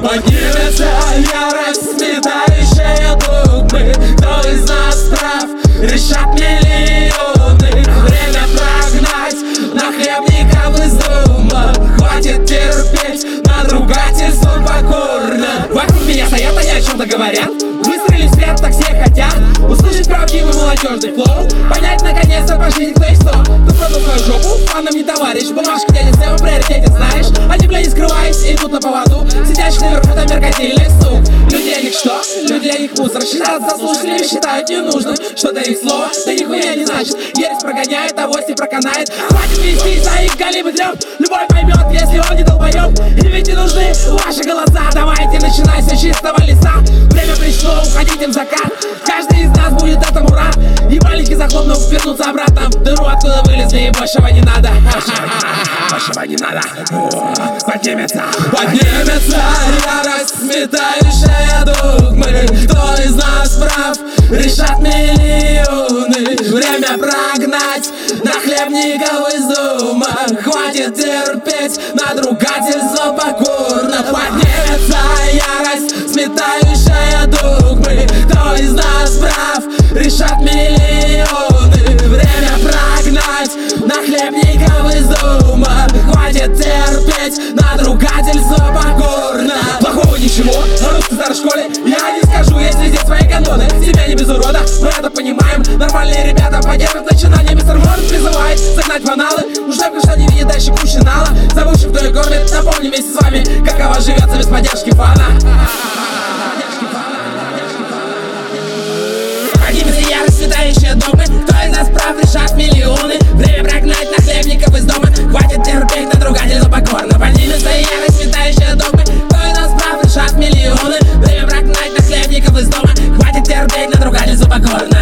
Поднимется ярость, сметающая догмы Кто из нас прав, решат миллионы Время прогнать нахлебников из дома Хватит терпеть, надругательство покорно Вокруг меня стоят, они о чем-то говорят. Выстрелить вслед, так все правдивый молодежный флоу Понять наконец-то по жизни кто есть кто Кто продал свою жопу, фанам не товарищ Бумажка дядя Сэм в приоритете, знаешь. Они, бля, не скрываясь, идут на поводу. Сидящий наверху, там меркантильный сук. Люди них что? Люди для них мусор. Считают заслуженными, считают ненужным Что-то их слово, да нихуя не значит. Ересь прогоняет, авось не проканает. Хватит вести за их галимый трёп Любой поймет, если он не долбоёб. И ведь не нужны ваши голоса. Давайте начинай с чистого леса Время пришло, уходить им закат. Каждый обратно в дыру, откуда вылезли и большего не надо. Большего не надо. Поднимется. Поднимется ярость, сметающая догмы Кто из нас прав, решат миллионы. Время прогнать нахлебников из дома. Хватит терпеть надругательство покорно. Поднимется ярость, сметающая догмы Кто из нас прав, решат миллионы прогнать нахлебников из дома. Хватит терпеть надругательство покорно. Плохого ничего, на русской старой школе. Я не скажу, есть везде свои каноны. Себя не без урода, мы это понимаем. Нормальные ребята поддерживают начинание. Мистер Ворд призывает загнать в аналы Уже кто не видит дальше кучи нала. Забывший, кто и кормит, напомню вместе с вами Каково живется без поддержки I got it.